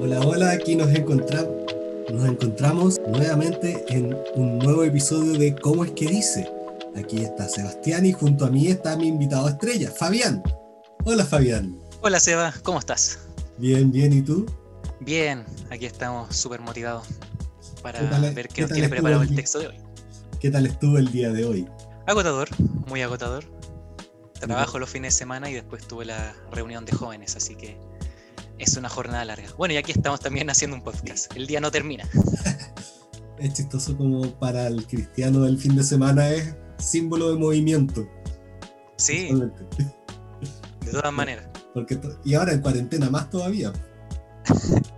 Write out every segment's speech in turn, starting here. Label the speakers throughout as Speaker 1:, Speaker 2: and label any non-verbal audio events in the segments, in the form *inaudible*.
Speaker 1: Hola, hola, aquí nos encontramos. Nos encontramos nuevamente en un nuevo episodio de ¿Cómo es que dice? Aquí está Sebastián y junto a mí está mi invitado estrella, Fabián. Hola, Fabián.
Speaker 2: Hola, Seba, ¿cómo estás?
Speaker 1: Bien, bien, ¿y tú?
Speaker 2: Bien, aquí estamos súper motivados para ver qué, nos tiene preparado el, texto de hoy.
Speaker 1: ¿Qué tal estuvo el día de hoy?
Speaker 2: Agotador, muy agotador. Trabajo los fines de semana y después tuve la reunión de jóvenes, así que es una jornada larga. Bueno, y aquí estamos también haciendo un podcast. El día no termina. *laughs*
Speaker 1: es chistoso como para el cristiano el fin de semana es símbolo de movimiento.
Speaker 2: Sí. De todas maneras.
Speaker 1: Porque y ahora en cuarentena más todavía. *laughs*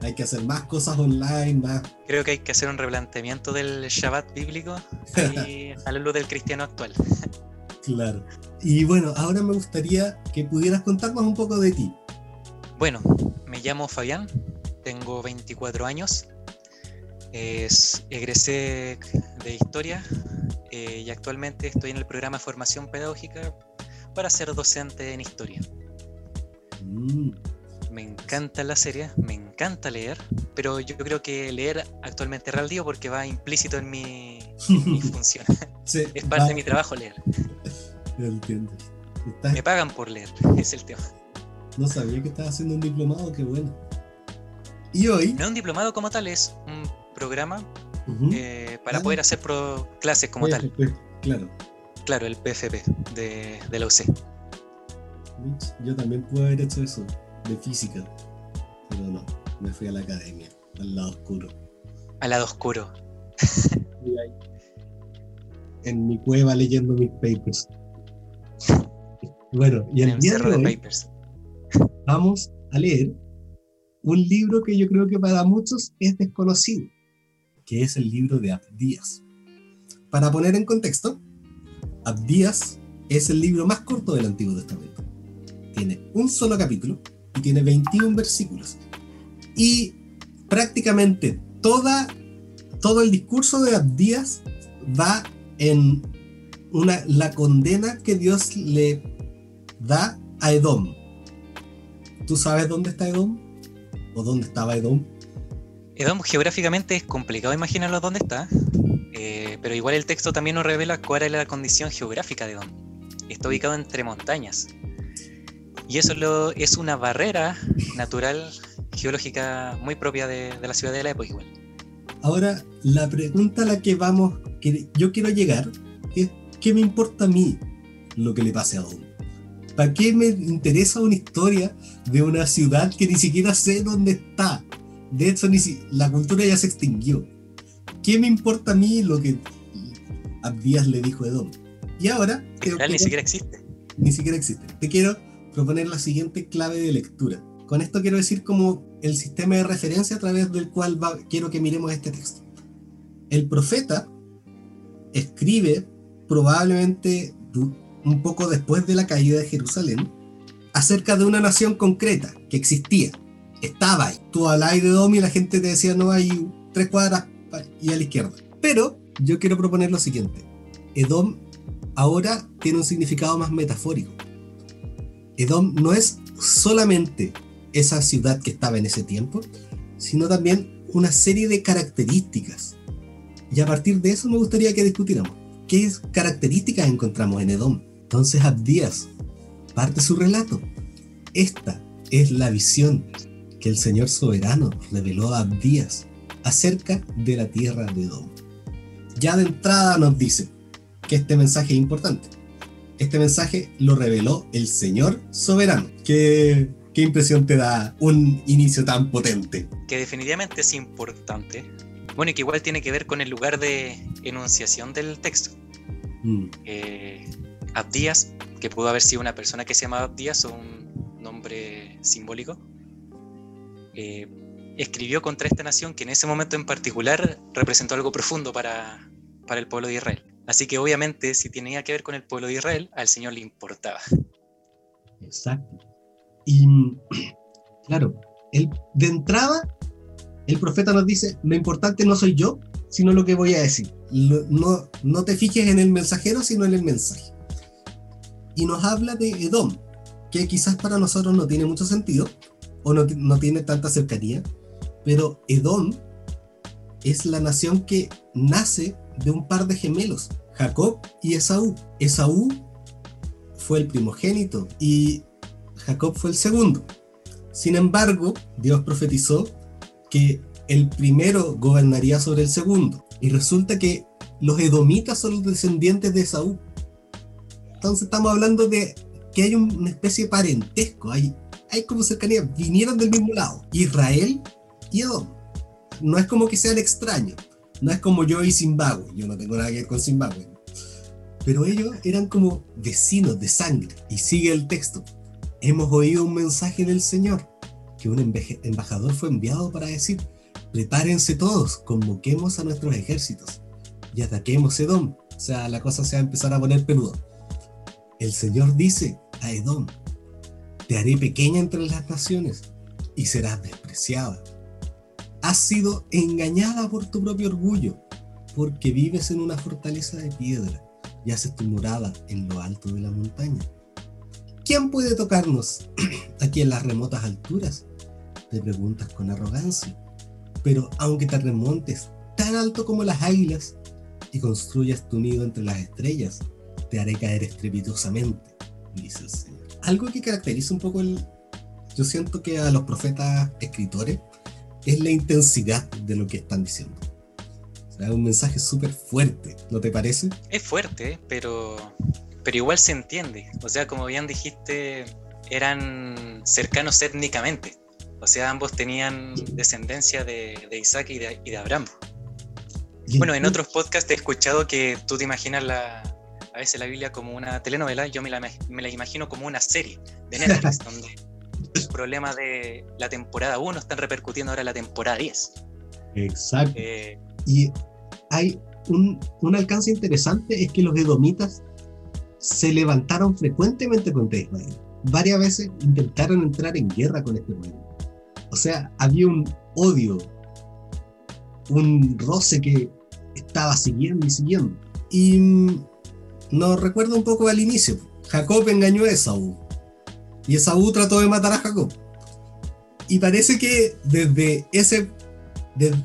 Speaker 1: hay que hacer más cosas online, más.
Speaker 2: Creo que hay que hacer un replanteamiento del Shabbat bíblico y *laughs* a la luz del cristiano actual.
Speaker 1: claro. Y bueno, ahora me gustaría que pudieras contarnos un poco de ti.
Speaker 2: Bueno, me llamo Fabián, tengo 24 años, es, egresé de historia eh, y actualmente estoy en el programa de formación pedagógica para ser docente en historia. Mm. Me encanta la serie, me encanta leer, pero yo creo que leer actualmente es real porque va implícito en mi, *laughs* función. es parte de mi trabajo leer.
Speaker 1: entiendo.
Speaker 2: Me pagan por leer, *laughs* es el tema.
Speaker 1: No sabía que estaba haciendo un diplomado, qué bueno. Y hoy.
Speaker 2: No un diplomado como tal, es un programa eh, para poder hacer clases como tal.
Speaker 1: Claro.
Speaker 2: Claro, el PFP de, de la UC.
Speaker 1: Yo también pude haber hecho eso, de física. Pero no, me fui a la academia, al lado oscuro.
Speaker 2: Al lado oscuro.
Speaker 1: en mi cueva leyendo mis papers. *laughs* Bueno, y el día de, hoy, papers vamos a leer un libro que yo creo que para muchos es desconocido, que es el libro de Abdías. Para poner en contexto, Abdías es el libro más corto del Antiguo Testamento. Tiene un solo capítulo y tiene 21 versículos. Y prácticamente todo el discurso de Abdías va en la condena que Dios le da a Edom ¿Tú sabes dónde está Edom? ¿O dónde estaba Edom?
Speaker 2: Edom geográficamente es complicado imaginarlo dónde está, eh, pero igual el texto también nos revela cuál es la condición geográfica de Edom. Está ubicado entre montañas. Y eso lo, es una barrera natural, geológica muy propia de, la ciudad de la época igual.
Speaker 1: Ahora, la pregunta a la que vamos, que yo quiero llegar, es ¿qué me importa a mí lo que le pase a Edom? ¿Para qué me interesa una historia de una ciudad que ni siquiera sé dónde está? De hecho, ni la cultura ya se extinguió. ¿Qué me importa a mí lo que Abdías le dijo a Edom? Y ahora...
Speaker 2: ni siquiera existe.
Speaker 1: Ni siquiera existe. Te quiero proponer la siguiente clave de lectura. Con esto quiero decir como el sistema de referencia a través del cual quiero que miremos este texto. El profeta escribe probablemente un poco después de la caída de Jerusalén, acerca de una nación concreta que existía. Estaba ahí. Tú hablabas de Edom y la gente te decía, no, hay tres cuadras y a la izquierda. Pero yo quiero proponer lo siguiente. Edom ahora tiene un significado más metafórico. Edom no es solamente esa ciudad que estaba en ese tiempo, sino también una serie de características. Y a partir de eso me gustaría que discutiéramos. ¿Qué características encontramos en Edom? Entonces Abdías parte su relato. Esta es la visión que el Señor soberano reveló a Abdías acerca de la tierra de Edom. Ya de entrada nos dice que este mensaje es importante. Este mensaje lo reveló el Señor soberano. ¿Qué, qué impresión te da un inicio tan potente?
Speaker 2: Que definitivamente es importante. Bueno, y que igual tiene que ver con el lugar de enunciación del texto. Mm. Eh, Abdías, que pudo haber sido una persona que se llamaba Abdías o un nombre simbólico, eh, escribió contra esta nación que en ese momento en particular representó algo profundo para, para el pueblo de Israel. Así que obviamente si tenía que ver con el pueblo de Israel, al Señor le importaba.
Speaker 1: Exacto. Y *clears throat* claro, él, de entrada, el profeta nos dice, lo importante no soy yo, sino lo que voy a decir. No, no te fijes en el mensajero, sino en el mensaje y nos habla de Edom, que quizás para nosotros no tiene mucho sentido, o no, no tiene tanta cercanía, pero Edom es la nación que nace de un par de gemelos, Jacob y Esaú. Esaú fue el primogénito y Jacob fue el segundo. Sin embargo, Dios profetizó que el primero gobernaría sobre el segundo. Y resulta que los edomitas son los descendientes de Esaú. Entonces estamos hablando de que hay una especie de parentesco, hay, hay como cercanía, vinieron del mismo lado. Israel y Edom. No es como que sean extraños, no es como yo y Zimbabue, yo no tengo nada que ver con Zimbabue. Pero ellos eran como vecinos de sangre. Y sigue el texto. Hemos oído un mensaje del Señor, que un embajador fue enviado para decir, prepárense todos, convoquemos a nuestros ejércitos y ataquemos Edom. O sea, la cosa se va a empezar a poner peluda. El Señor dice a Edom, te haré pequeña entre las naciones y serás despreciada. Has sido engañada por tu propio orgullo, porque vives en una fortaleza de piedra y haces tu morada en lo alto de la montaña. ¿Quién puede tocarnos *clears throat* aquí en las remotas alturas? Te preguntas con arrogancia. Pero aunque te remontes tan alto como las águilas y construyas tu nido entre las estrellas, te haré caer estrepitosamente, dice el Señor. Algo que caracteriza un poco el... Yo siento que a los profetas escritores es la intensidad de lo que están diciendo. O sea, es un mensaje súper fuerte, ¿no te parece?
Speaker 2: Es fuerte, pero, pero igual se entiende. O sea, como bien dijiste, eran cercanos étnicamente. O sea, ambos tenían descendencia de, Isaac y de, Abraham. Bueno, en otros podcasts he escuchado que tú te imaginas la, a veces la Biblia como una telenovela, yo me la, me la imagino como una serie de Netflix, *laughs* donde los problemas de la temporada 1 están repercutiendo ahora en la temporada 10.
Speaker 1: Exacto. Eh, y hay un, un, alcance interesante, es que los edomitas se levantaron frecuentemente contra Israel. Varias veces intentaron entrar en guerra con este pueblo. O sea, había un odio, un roce que estaba siguiendo y siguiendo. Y mm, nos recuerda un poco al inicio. Jacob engañó a Esaú. Y Esaú trató de matar a Jacob. Y parece que desde ese,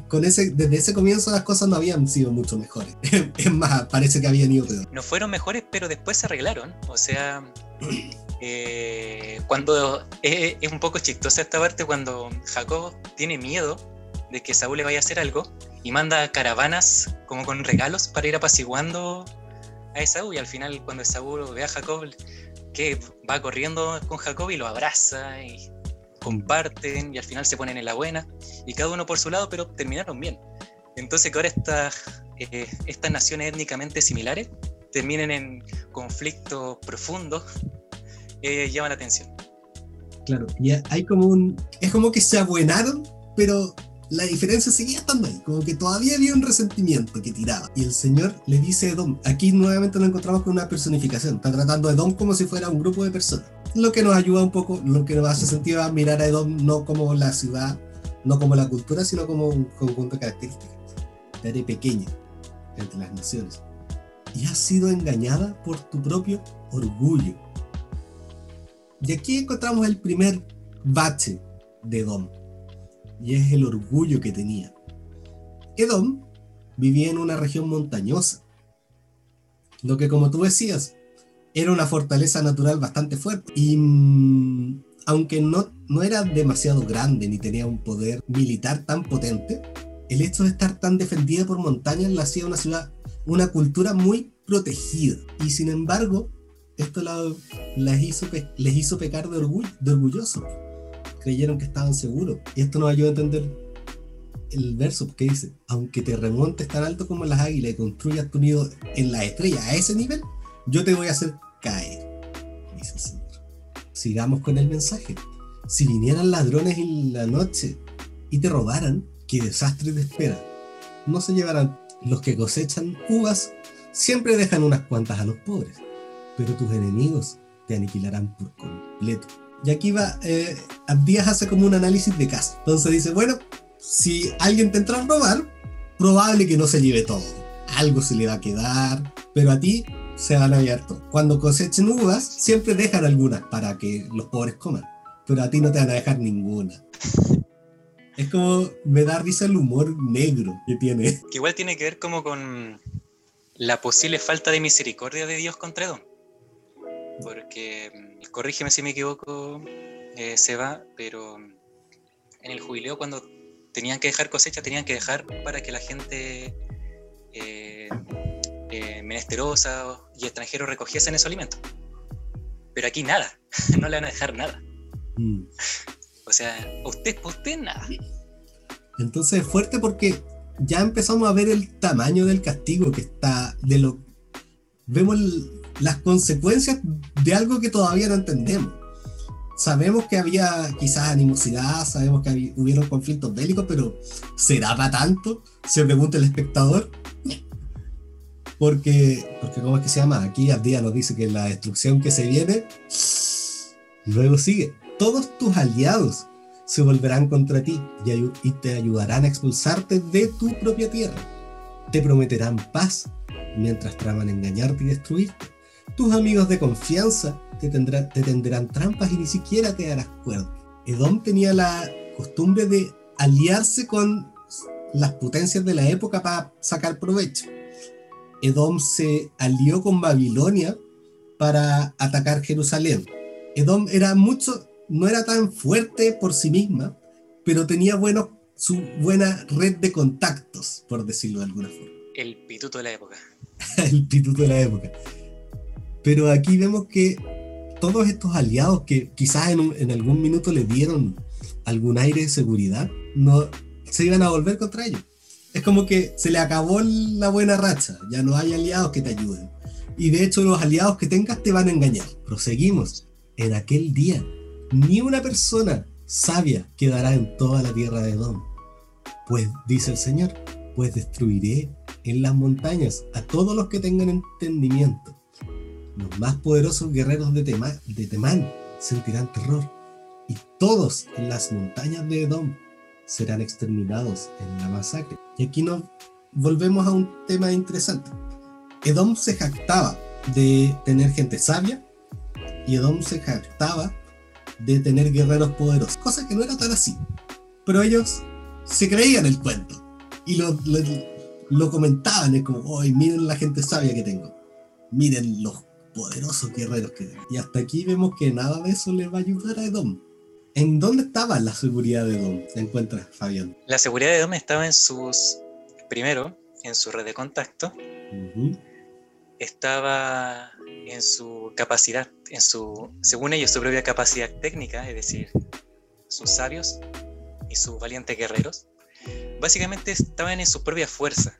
Speaker 1: con ese, desde ese comienzo las cosas no habían sido mucho mejores. *laughs* es más, parece que habían ido peor.
Speaker 2: No fueron mejores, pero después se arreglaron. O sea, *clears throat* eh, cuando es, es, un poco chistosa esta parte cuando Jacob tiene miedo de que Saúl le vaya a hacer algo y manda caravanas como con regalos para ir apaciguando a Esaú y al final cuando Esaú ve a Jacob que va corriendo con Jacob y lo abraza y comparten y al final se ponen en la buena y cada uno por su lado pero terminaron bien. Entonces que ahora estas, eh, estas naciones étnicamente similares terminen en conflictos profundos eh, llama la atención.
Speaker 1: Claro y hay como un es como que se abuenaron pero la diferencia seguía estando ahí, como que todavía había un resentimiento que tiraba. Y el Señor le dice a Edom, aquí nuevamente nos encontramos con una personificación, está tratando a Edom como si fuera un grupo de personas. Lo que nos ayuda un poco, lo que nos hace sentido a mirar a Edom no como la ciudad, no como la cultura, sino como un conjunto de características. Te haré pequeña entre las naciones. Y has sido engañada por tu propio orgullo. Y aquí encontramos el primer bache de Edom y es el orgullo que tenía. Edom vivía en una región montañosa, lo que como tú decías, era una fortaleza natural bastante fuerte y mm, aunque no, no era demasiado grande ni tenía un poder militar tan potente, el hecho de estar tan defendida por montañas la hacía una ciudad, una cultura muy protegida. Y sin embargo, esto la, hizo, les hizo pecar de, orgullo, de orgulloso creyeron que estaban seguros. Y esto nos ayuda a entender el verso que dice, aunque te remontes tan alto como las águilas y construyas tu nido en la estrella a ese nivel, yo te voy a hacer caer, dice el Señor. Sigamos con el mensaje. Si vinieran ladrones en la noche y te robaran, qué desastre te espera. No se llevarán los que cosechan uvas, siempre dejan unas cuantas a los pobres, pero tus enemigos te aniquilarán por completo. Y aquí va, eh, Abdías hace como un análisis de caso. Entonces dice, bueno, si alguien te entra a robar, probable que no se lleve todo. Algo se le va a quedar, pero a ti se van a llevar todo. Cuando cosechen uvas, siempre dejan algunas para que los pobres coman. pero a ti no te van a dejar ninguna. Es como me da risa el humor negro que tiene.
Speaker 2: Que igual tiene que ver como con la posible falta de misericordia de Dios contra Edom. Porque, mm, corrígeme si me equivoco, eh, se va, pero en el jubileo cuando tenían que dejar cosecha, tenían que dejar para que la gente eh, eh, menesterosa y extranjeros recogiesen ese alimento. Pero aquí nada, *laughs* no le van a dejar nada. Mm. O sea, usted, usted nada.
Speaker 1: Entonces es fuerte porque ya empezamos a ver el tamaño del castigo que está, de lo, vemos las consecuencias de algo que todavía no entendemos. Sabemos que había quizás animosidad, sabemos que hubieron conflictos bélicos, pero ¿será para tanto? Se pregunta el espectador. Porque, porque ¿cómo es que se llama? Aquí día nos dice que la destrucción que se viene, luego sigue. Todos tus aliados se volverán contra ti y te ayudarán a expulsarte de tu propia tierra. Te prometerán paz mientras traman engañarte y destruirte tus amigos de confianza te, tendrán, te tenderán trampas y ni siquiera te darás cuerda. Edom tenía la costumbre de aliarse con las potencias de la época para sacar provecho. Edom se alió con Babilonia para atacar Jerusalén. Edom era mucho, no era tan fuerte por sí misma, pero tenía bueno, su buena red de contactos, por decirlo de alguna forma.
Speaker 2: El pituto de la época. *laughs*
Speaker 1: El pituto de la época. Pero aquí vemos que todos estos aliados que quizás en, algún minuto le dieron algún aire de seguridad, no se iban a volver contra ellos. Es como que se le acabó la buena racha, ya no hay aliados que te ayuden. Y de hecho los aliados que tengas te van a engañar. Proseguimos. En aquel día, ni una persona sabia quedará en toda la tierra de Edom. Pues, dice el Señor, pues destruiré en las montañas a todos los que tengan entendimiento los más poderosos guerreros de, de Temán sentirán terror, y todos en las montañas de Edom serán exterminados en la masacre. Y aquí nos volvemos a un tema interesante. Edom se jactaba de tener gente sabia, y Edom se jactaba de tener guerreros poderosos, cosa que no era tan así. Pero ellos se creían el cuento y lo, lo, comentaban, es como, hoy miren la gente sabia que tengo, miren los poderosos guerreros que Y hasta aquí vemos que nada de eso le va a ayudar a Edom. ¿En dónde estaba la seguridad de Edom? ¿Te encuentras, Fabián?
Speaker 2: La seguridad de Edom estaba en sus. Primero, en su red de contacto. Estaba en su capacidad, en su, según ellos, su propia capacidad técnica, es decir, sus sabios y sus valientes guerreros. Básicamente estaban en su propia fuerza.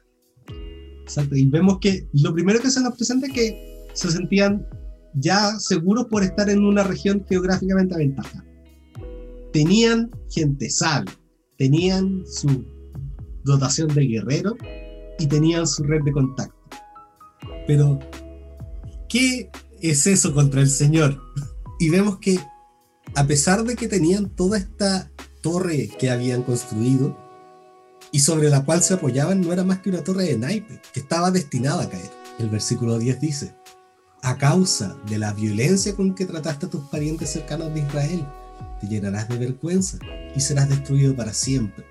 Speaker 1: Exacto, y vemos que lo primero que se nos presenta es que se sentían ya seguros por estar en una región geográficamente aventajada. Tenían gente sabia, tenían su dotación de guerreros y tenían su red de contacto. Pero, ¿qué es eso contra el Señor? Y vemos que, a pesar de que tenían toda esta torre que habían construido y sobre la cual se apoyaban, no era más que una torre de naipe que estaba destinada a caer. El versículo 10 dice, a causa de la violencia con que trataste a tus parientes cercanos de Israel, te llenarás de vergüenza y serás destruido para siempre.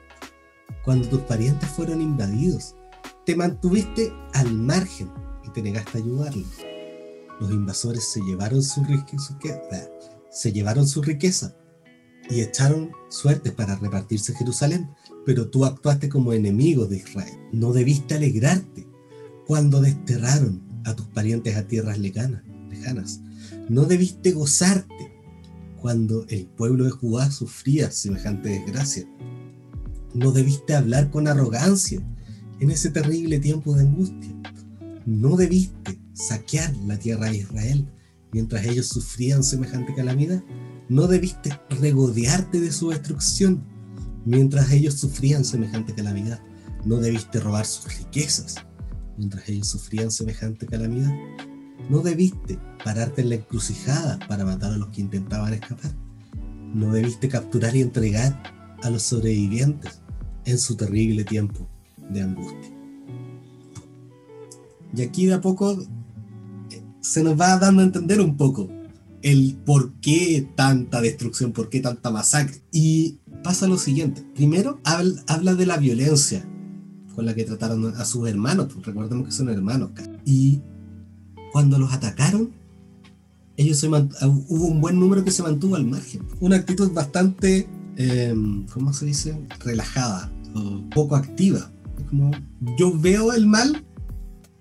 Speaker 1: Cuando tus parientes fueron invadidos, te mantuviste al margen y te negaste a ayudarlos. Los invasores se llevaron su riqueza, se llevaron su riqueza y echaron suertes para repartirse Jerusalén, pero tú actuaste como enemigo de Israel. No debiste alegrarte cuando desterraron a tus parientes a tierras lejanas, lejanas. No debiste gozarte cuando el pueblo de Judá sufría semejante desgracia. No debiste hablar con arrogancia en ese terrible tiempo de angustia. No debiste saquear la tierra de Israel mientras ellos sufrían semejante calamidad. No debiste regodearte de su destrucción mientras ellos sufrían semejante calamidad. No debiste robar sus riquezas mientras ellos sufrían semejante calamidad? ¿No debiste pararte en la encrucijada para matar a los que intentaban escapar? ¿No debiste capturar y entregar a los sobrevivientes en su terrible tiempo de angustia? Y aquí de a poco eh, se nos va dando a entender un poco el por qué tanta destrucción, por qué tanta masacre. Y pasa lo siguiente. Primero, habla, de la violencia con la que trataron a sus hermanos. Recordemos que son hermanos. Y cuando los atacaron, ellos se hubo un buen número que se mantuvo al margen. Una actitud bastante, em, ¿cómo se dice? Relajada, poco activa. como, yo veo el mal,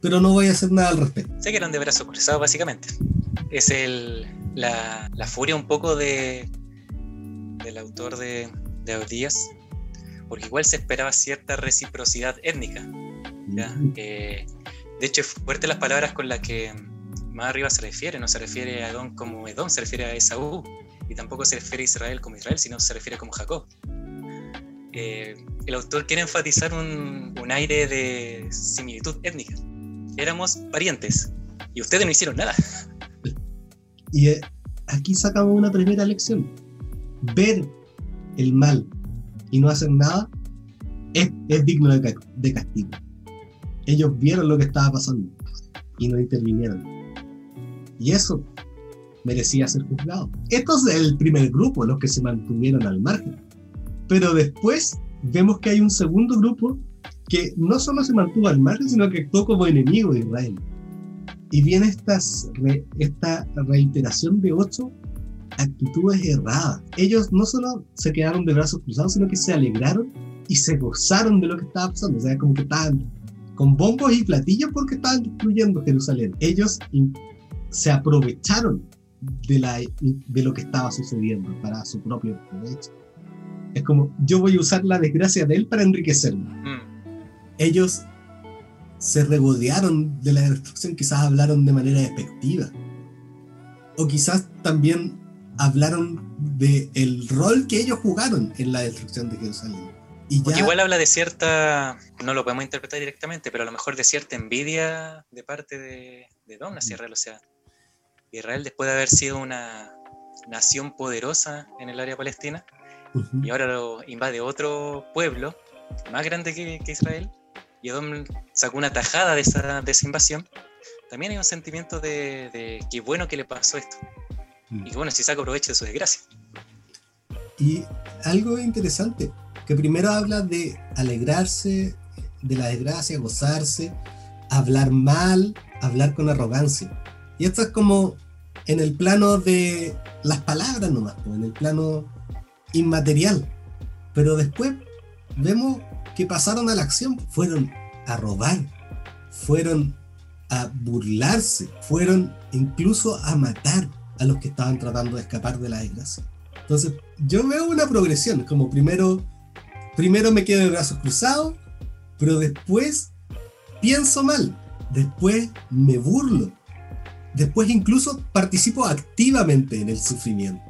Speaker 1: pero no voy a hacer nada al respecto.
Speaker 2: Sé que eran de brazos cruzados, básicamente. Es el, la, la furia un poco de, del autor de, de Díaz, porque igual se esperaba cierta reciprocidad étnica. de hecho, fuerte las palabras con las que más arriba se refiere, no se refiere a Edom como Edom, se refiere a Esaú, y tampoco se refiere a Israel como Israel, sino se refiere como Jacob. Eh, el autor quiere enfatizar un, un, aire de similitud étnica. Éramos parientes y ustedes no hicieron nada.
Speaker 1: Y eh, aquí sacamos una primera lección. Ver el mal y no hacer nada es, es digno de, de castigo. Ellos vieron lo que estaba pasando y no intervinieron. Y eso merecía ser juzgado. Esto es el primer grupo, los que se mantuvieron al margen. Pero después vemos que hay un segundo grupo que no solo se mantuvo al margen, sino que actuó como enemigo de Israel. Y viene estas, esta reiteración de ocho actitudes erradas. Ellos no solo se quedaron de brazos cruzados, sino que se alegraron y se gozaron de lo que estaba pasando. O sea, como que estaban con bombos y platillos porque estaban destruyendo Jerusalén. Ellos se aprovecharon de, la, de lo que estaba sucediendo para su propio provecho. Es como, yo voy a usar la desgracia de él para enriquecerme. Mm. Ellos se regodearon de la destrucción, quizás hablaron de manera despectiva. O quizás también hablaron de el rol que ellos jugaron en la destrucción de Jerusalén.
Speaker 2: Y Porque igual habla de cierta, no lo podemos interpretar directamente, pero a lo mejor de cierta envidia de parte de, de Don hacia Israel. O sea, Israel después de haber sido una nación poderosa en el área palestina, y ahora lo invade otro pueblo más grande que, Israel, y Edom sacó una tajada de esa, de esa invasión, también hay un sentimiento de, de qué bueno que le pasó esto. Y bueno, si saco provecho de su desgracia.
Speaker 1: Y algo interesante, que primero habla de alegrarse de la desgracia, gozarse, hablar mal, hablar con arrogancia. Y esto es como en el plano de las palabras nomás, en el plano inmaterial. Pero después vemos que pasaron a la acción, fueron a robar, fueron a burlarse, fueron incluso a matar a los que estaban tratando de escapar de la desgracia. Entonces, yo veo una progresión, como primero, primero me quedo de brazos cruzados, pero después pienso mal, después me burlo, después incluso participo activamente en el sufrimiento.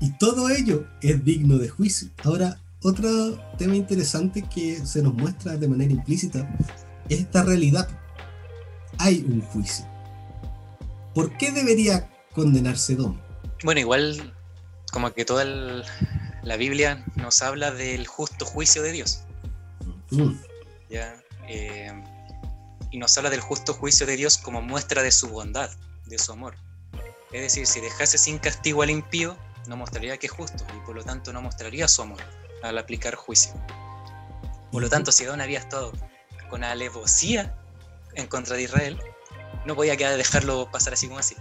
Speaker 1: Y todo ello es digno de juicio. Ahora, otro tema interesante que se nos muestra de manera implícita es esta realidad. Hay un juicio. ¿Por qué debería condenarse Dom?
Speaker 2: Bueno, igual como que toda la Biblia nos habla del justo juicio de Dios. Mm. ¿Ya? Eh, y nos habla del justo juicio de Dios como muestra de su bondad, de su amor. Es decir, si dejase sin castigo al impío, no mostraría que es justo y por lo tanto no mostraría su amor al aplicar juicio. Por lo tanto, si Adón había estado con alevosía en contra de Israel, no podía quedar dejarlo pasar así como así.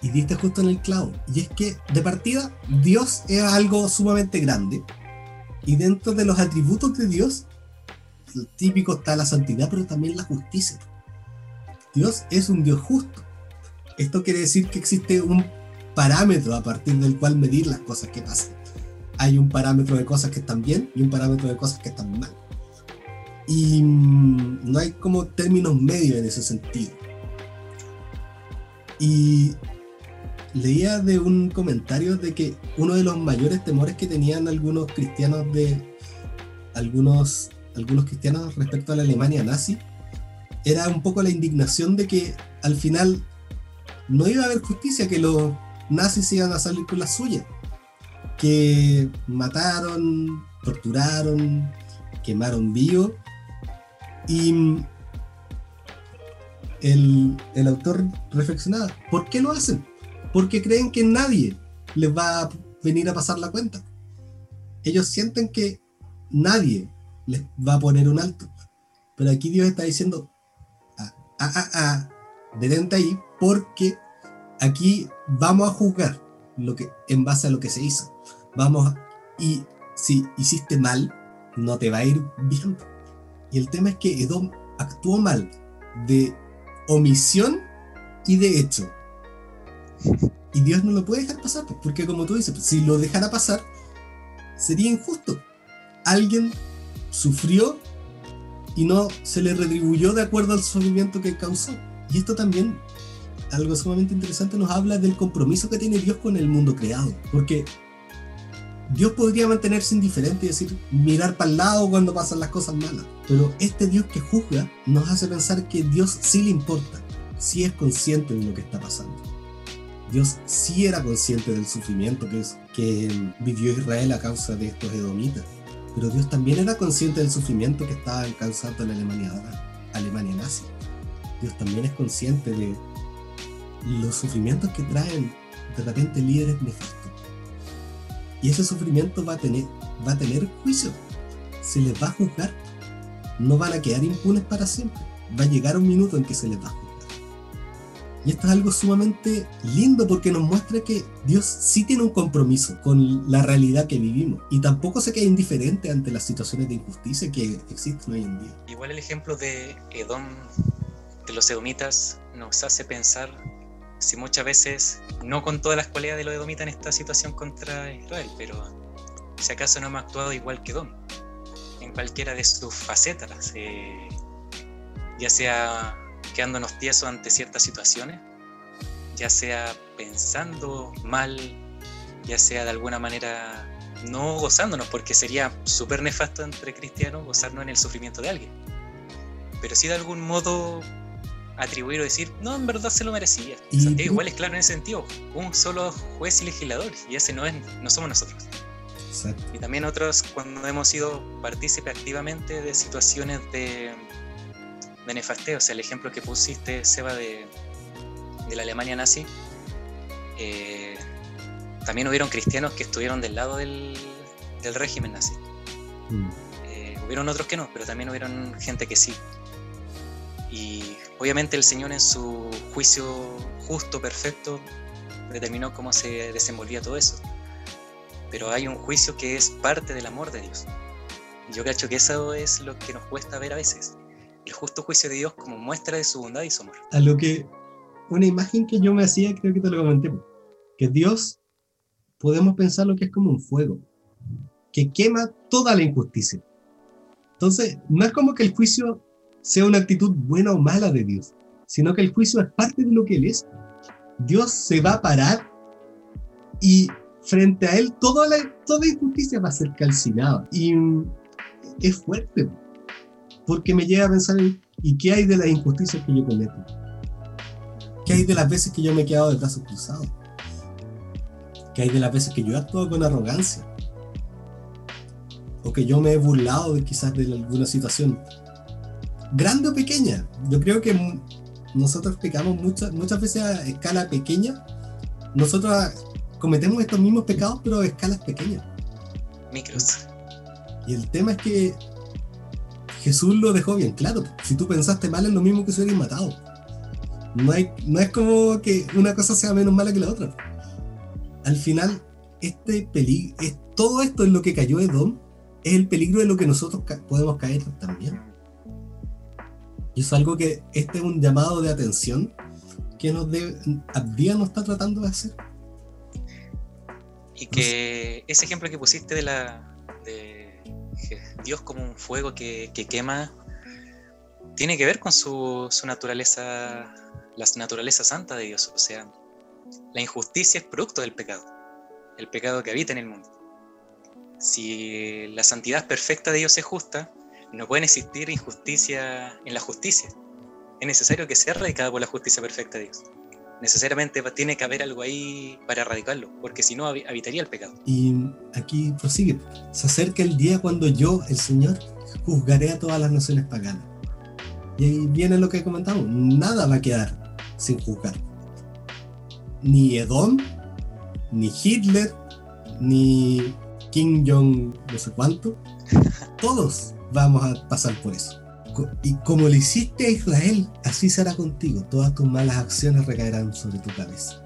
Speaker 1: Y diste justo en el clavo. Y es que, de partida, Dios es algo sumamente grande. Y dentro de los atributos de Dios típico está la santidad, pero también la justicia. Dios es un Dios justo. Esto quiere decir que existe un parámetro a partir del cual medir las cosas que pasan. Hay un parámetro de cosas que están bien y un parámetro de cosas que están mal. Y mm, no hay como términos medios en ese sentido. Y leía de un comentario de que uno de los mayores temores que tenían algunos cristianos de algunos algunos cristianos respecto a la Alemania nazi, era un poco la indignación de que al final no iba a haber justicia, que los nazis iban a salir con la suya, que mataron, torturaron, quemaron vivo y el, el autor reflexionaba, ¿por qué lo hacen? porque creen que nadie les va a venir a pasar la cuenta. Ellos sienten que nadie les va a poner un alto. Pero aquí Dios está diciendo, ah, ah, ah, ah detente ahí, porque aquí vamos a juzgar lo que, en base a lo que se hizo. Vamos y si hiciste mal, no te va a ir bien. Y el tema es que Edom actuó mal de omisión y de hecho. Y Dios no lo puede dejar pasar, pues, porque como tú dices, si lo dejara pasar, sería injusto. Alguien sufrió y no se le retribuyó de acuerdo al sufrimiento que causó. Y esto también, algo sumamente interesante, nos habla del compromiso que tiene Dios con el mundo creado. Porque Dios podría mantenerse indiferente y decir, mirar para el lado cuando pasan las cosas malas. Pero este Dios que juzga nos hace pensar que Dios sí le importa, sí es consciente de lo que está pasando. Dios sí era consciente del sufrimiento que, que vivió Israel a causa de estos edomitas. Pero Dios también era consciente del sufrimiento que estaba causando la Alemania, Alemania nazi. Dios también es consciente de los sufrimientos que traen de repente líderes nefastos. Y ese sufrimiento va a tener, va a tener juicio. Se les va a juzgar. No van a quedar impunes para siempre. Va a llegar un minuto en que se les va a juzgar. Y esto es algo sumamente lindo porque nos muestra que Dios sí tiene un compromiso con la realidad que vivimos y tampoco se queda indiferente ante las situaciones de injusticia que existen hoy en día.
Speaker 2: Igual el ejemplo de Edom de los edomitas nos hace pensar si muchas veces, no con todas las cualidades de los edomitas en esta situación contra Israel, pero si acaso no hemos actuado igual que Edom, en cualquiera de sus facetas, eh, ya sea quedándonos tiesos ante ciertas situaciones, ya sea pensando mal, ya sea de alguna manera no gozándonos, porque sería súper nefasto entre cristianos gozarnos en el sufrimiento de alguien, pero sí de algún modo atribuir o decir, no, en verdad se lo merecía. igual es claro en ese sentido, un solo juez y legislador, y ese no, es, no somos nosotros. Y también otros cuando hemos sido partícipe activamente de situaciones de, de nefasteo, o sea, el ejemplo que pusiste, Seba, de, de la Alemania nazi, eh, también hubieron cristianos que estuvieron del lado del, del régimen nazi. Mm. Eh, hubieron otros que no, pero también hubieron gente que sí. Y obviamente el Señor en su juicio justo, perfecto, determinó cómo se desenvolvía todo eso. Pero hay un juicio que es parte del amor de Dios. Yo creo que eso es lo que nos cuesta ver a veces. El justo juicio de Dios como muestra de su bondad y su amor.
Speaker 1: A lo que una imagen que yo me hacía, creo que te lo comenté, que Dios podemos pensar lo que es como un fuego, que quema toda la injusticia. Entonces, no es como que el juicio sea una actitud buena o mala de Dios, sino que el juicio es parte de lo que Él es. Dios se va a parar y frente a Él toda, la, toda injusticia va a ser calcinada. Y es fuerte, porque me llega a pensar, ¿y qué hay de las injusticias que yo cometo? ¿Qué hay de las veces que yo me he quedado de brazos cruzados? ¿Qué hay de las veces que yo he actuado con arrogancia? O que yo me he burlado de quizás de alguna situación grande o pequeña. Yo creo que nosotros pecamos muchas, muchas veces a escala pequeña. Nosotros cometemos estos mismos pecados, pero a escalas pequeñas.
Speaker 2: Micros.
Speaker 1: Y el tema es que Jesús lo dejó bien claro. Si tú pensaste mal, es lo mismo que se hubieran matado. No, hay, no es como que una cosa sea menos mala que la otra. Al final, este peligro, es, todo esto en lo que cayó Edom, es el peligro de lo que nosotros podemos caer también. Y es algo que este es un llamado de atención que nos debe, día nos está tratando de hacer.
Speaker 2: Y que ese ejemplo que pusiste de Dios como un fuego que, quema tiene que ver con su, su, naturaleza, la naturaleza santa de Dios. O sea, la injusticia es producto del pecado, el pecado que habita en el mundo. Si la santidad perfecta de Dios es justa, no puede existir injusticia en la justicia. Es necesario que sea erradicada por la justicia perfecta de Dios. Necesariamente tiene que haber algo ahí para erradicarlo, porque si no habitaría el pecado.
Speaker 1: Y aquí prosigue, se acerca el día cuando yo, el Señor, juzgaré a todas las naciones paganas. Y ahí viene lo que comentamos, nada va a quedar sin juzgar. ni Edom, ni Hitler, ni Kim Jong no sé cuánto. *laughs* Todos vamos a pasar por eso. Y como le hiciste a Israel, así será contigo. Todas tus malas acciones recaerán sobre tu cabeza.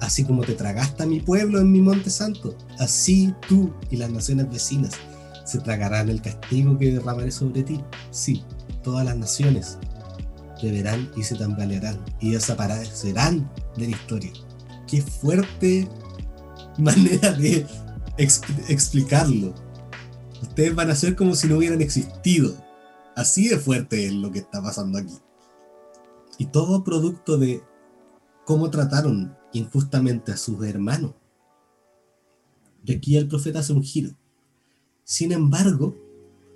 Speaker 1: Así como te tragaste a mi pueblo en mi monte santo, así tú y las naciones vecinas se tragarán el castigo que derramaré sobre ti. Sí, todas las naciones beberán y se tambalearán y desaparecerán de la historia. Qué fuerte *laughs* manera de explicarlo. Ustedes van a ser como si no hubieran existido. Así de fuerte es lo que está pasando aquí. Y todo producto de cómo trataron injustamente a sus hermanos. Y aquí el profeta hace un giro. Sin embargo,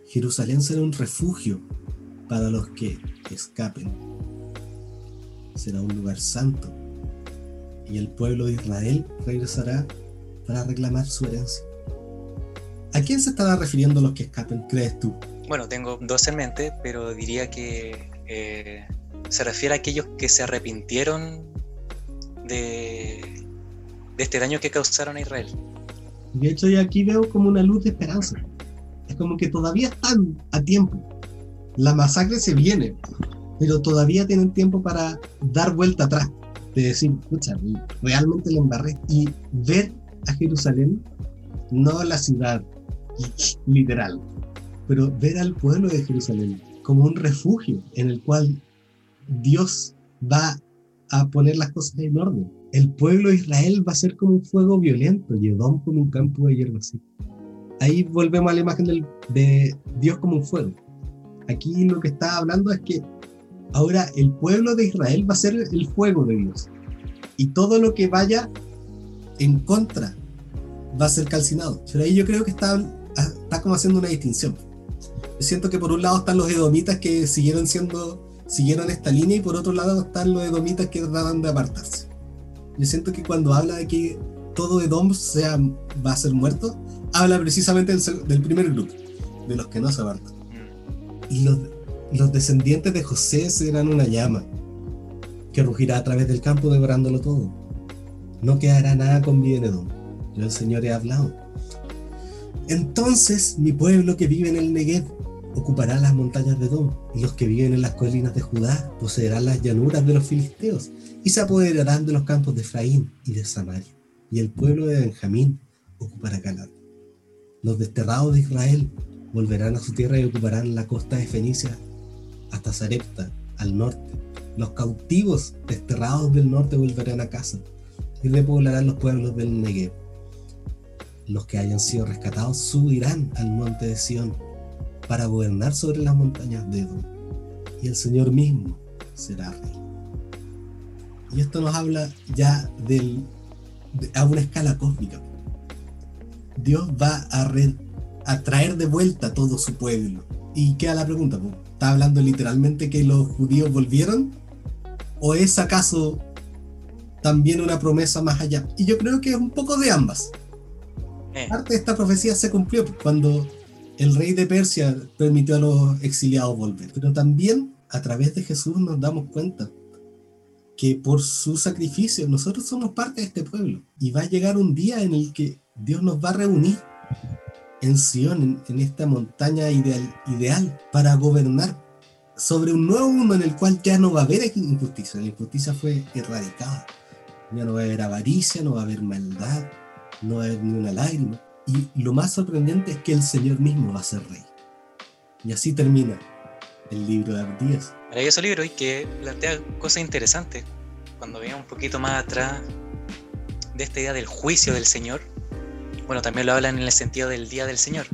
Speaker 1: Jerusalén será un refugio para los que escapen. Será un lugar santo. Y el pueblo de Israel regresará para reclamar su herencia. ¿A quién se estará refiriendo los que escapen, crees tú?
Speaker 2: Bueno, tengo dos en mente, pero diría que eh, se refiere a aquellos que se arrepintieron de, de este daño que causaron a Israel.
Speaker 1: De hecho, yo aquí veo como una luz de esperanza. Es como que todavía están a tiempo. La masacre se viene, pero todavía tienen tiempo para dar vuelta atrás. De decir, escucha, realmente le embarré. Y ver a Jerusalén, no la ciudad *laughs* literal, pero ver al pueblo de Jerusalén como un refugio en el cual Dios va a poner las cosas en orden. El pueblo de Israel va a ser como un fuego violento y Edom como un campo de hierba seca. Ahí volvemos a la imagen de Dios como un fuego. Aquí lo que está hablando es que ahora el pueblo de Israel va a ser el fuego de Dios. Y todo lo que vaya en contra va a ser calcinado. Pero ahí yo creo que está, está como haciendo una distinción. Yo siento que por un lado están los edomitas que siguieron siendo, siguieron esta línea y por otro lado están los edomitas que tratan de apartarse. Yo siento que cuando habla de que todo Edom sea, va a ser muerto, habla precisamente del, primer grupo, de los que no se apartan. Y los, los descendientes de José serán una llama que rugirá a través del campo devorándolo todo. No quedará nada con vida en Edom. Yo el Señor he hablado. Entonces mi pueblo que vive en el Negev ocupará las montañas de Edom, y los que viven en las colinas de Judá poseerán las llanuras de los filisteos, y se apoderarán de los campos de Efraín y de Samaria, y el pueblo de Benjamín ocupará Canaán. Los desterrados de Israel volverán a su tierra y ocuparán la costa de Fenicia hasta Sarepta, al norte. Los cautivos desterrados del norte volverán a casa y repoblarán los pueblos del Negev los que hayan sido rescatados subirán al monte de Sión para gobernar sobre las montañas de Edom, y el Señor mismo será rey. Y esto nos habla ya del, a una escala cósmica. Dios va a, a traer de vuelta todo su pueblo. Y queda la pregunta, ¿está hablando literalmente que los judíos volvieron? ¿O es acaso también una promesa más allá? Y yo creo que es un poco de ambas. Eh. Parte de esta profecía se cumplió cuando el rey de Persia permitió a los exiliados volver. Pero también a través de Jesús nos damos cuenta que por su sacrificio nosotros somos parte de este pueblo. Y va a llegar un día en el que Dios nos va a reunir en Sion, en, esta montaña ideal, ideal para gobernar sobre un nuevo mundo en el cual ya no va a haber injusticia. La injusticia fue erradicada. Ya no va a haber avaricia, no va a haber maldad, no va a haber ni una lágrima. Y lo más sorprendente es que el Señor mismo va a ser rey. Y así termina el libro de Abdías.
Speaker 2: Maravilloso libro y que plantea cosas interesantes. Cuando veamos un poquito más atrás de esta idea del juicio del Señor, bueno, también lo hablan en el sentido del día del Señor.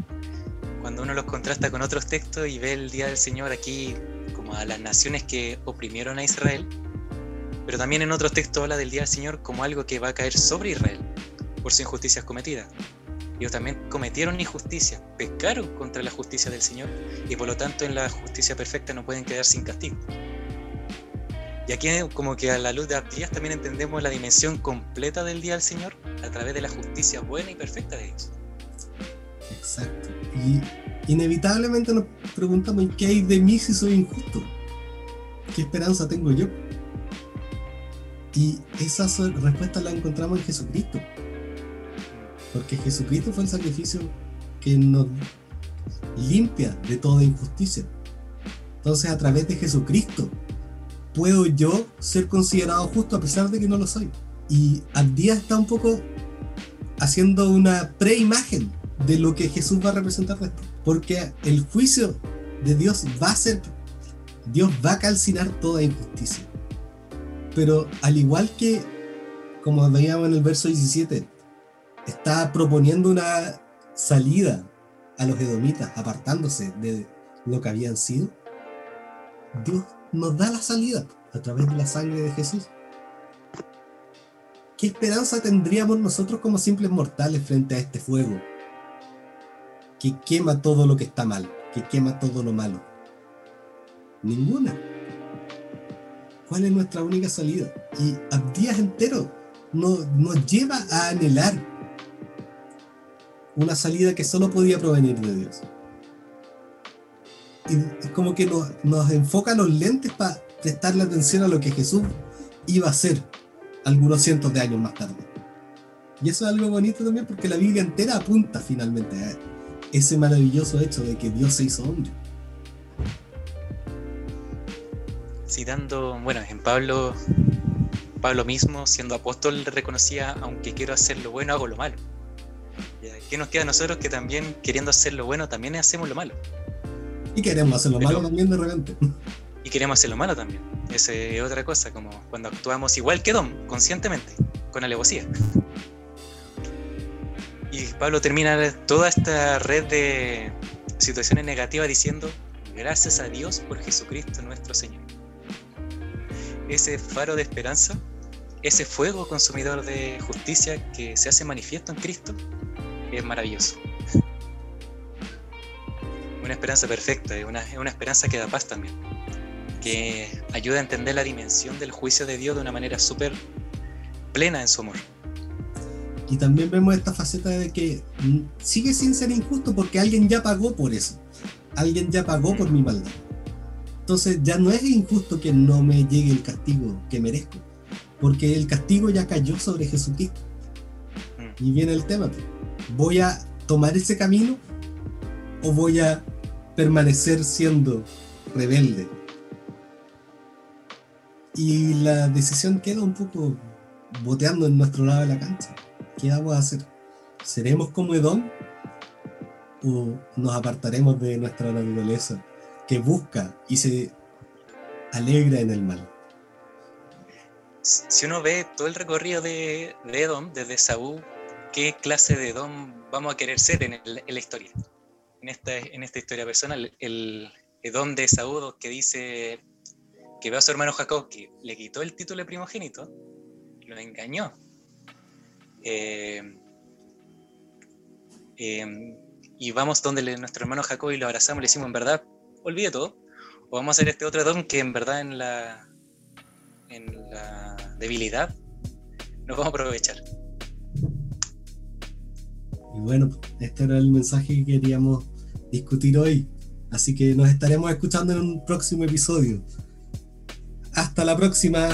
Speaker 2: Cuando uno los contrasta con otros textos y ve el día del Señor aquí como a las naciones que oprimieron a Israel, pero también en otros textos habla del día del Señor como algo que va a caer sobre Israel por sus injusticias cometidas. Ellos también cometieron injusticia, pecaron contra la justicia del Señor y por lo tanto en la justicia perfecta no pueden quedar sin castigo. Y aquí como que a la luz de Abdías también entendemos la dimensión completa del día del Señor a través de la justicia buena y perfecta de Dios.
Speaker 1: Exacto. Y inevitablemente nos preguntamos, ¿qué hay de mí si soy injusto? ¿Qué esperanza tengo yo? Y esa respuesta la encontramos en Jesucristo. Porque Jesucristo fue el sacrificio que nos limpia de toda injusticia. Entonces a través de Jesucristo puedo yo ser considerado justo a pesar de que no lo soy. Y Abdías está un poco haciendo una preimagen de lo que Jesús va a representar después. Porque el juicio de Dios va a ser, Dios va a calcinar toda injusticia. Pero al igual que, como veíamos en el verso 17, está proponiendo una salida a los edomitas, apartándose de lo que habían sido, Dios nos da la salida a través de la sangre de Jesús. ¿Qué esperanza tendríamos nosotros como simples mortales frente a este fuego que quema todo lo que está mal, que quema todo lo malo? Ninguna. ¿Cuál es nuestra única salida? Y a días enteros nos, nos lleva a anhelar una salida que solo podía provenir de Dios. Y es como que nos, enfoca los lentes para prestarle atención a lo que Jesús iba a hacer algunos cientos de años más tarde. Y eso es algo bonito también porque la Biblia entera apunta finalmente a ese maravilloso hecho de que Dios se hizo hombre.
Speaker 2: Citando, bueno, en Pablo, Pablo mismo, siendo apóstol, reconocía, aunque quiero hacer lo bueno, hago lo malo. ¿Qué nos queda a nosotros que también, queriendo hacer lo bueno, también hacemos lo malo?
Speaker 1: Y queremos hacer lo malo también de repente.
Speaker 2: Y queremos hacer lo malo también. Esa es otra cosa, como cuando actuamos igual que Dom, conscientemente, con alevosía. Y Pablo termina toda esta red de situaciones negativas diciendo, gracias a Dios por Jesucristo nuestro Señor. Ese faro de esperanza, ese fuego consumidor de justicia que se hace manifiesto en Cristo, es maravilloso. Una esperanza perfecta, es una, una esperanza que da paz también, que ayuda a entender la dimensión del juicio de Dios de una manera súper plena en su amor.
Speaker 1: Y también vemos esta faceta de que sigue sin ser injusto porque alguien ya pagó por eso. Alguien ya pagó por mi maldad. Entonces ya no es injusto que no me llegue el castigo que merezco. Porque el castigo ya cayó sobre Jesucristo. Mm. Y viene el tema. ¿Voy a tomar ese camino o voy a permanecer siendo rebelde? Y la decisión queda un poco boteando en nuestro lado de la cancha. ¿Qué vamos a hacer? ¿Seremos como Edom? ¿O nos apartaremos de nuestra naturaleza que busca y se alegra en el mal?
Speaker 2: Si uno ve todo el recorrido de, de Edom, desde Saúl qué clase de don vamos a querer ser en, la historia. En esta, en esta historia personal, el, don de Saúl que dice que ve a su hermano Jacob que le quitó el título de primogénito, lo engañó. Eh, eh, y vamos donde nuestro hermano Jacob y lo abrazamos le decimos, en verdad, olvide todo. O vamos a hacer este otro don que en verdad en la, en la debilidad nos vamos a aprovechar.
Speaker 1: Y bueno, este era el mensaje que queríamos discutir hoy. Así que nos estaremos escuchando en un próximo episodio. Hasta la próxima.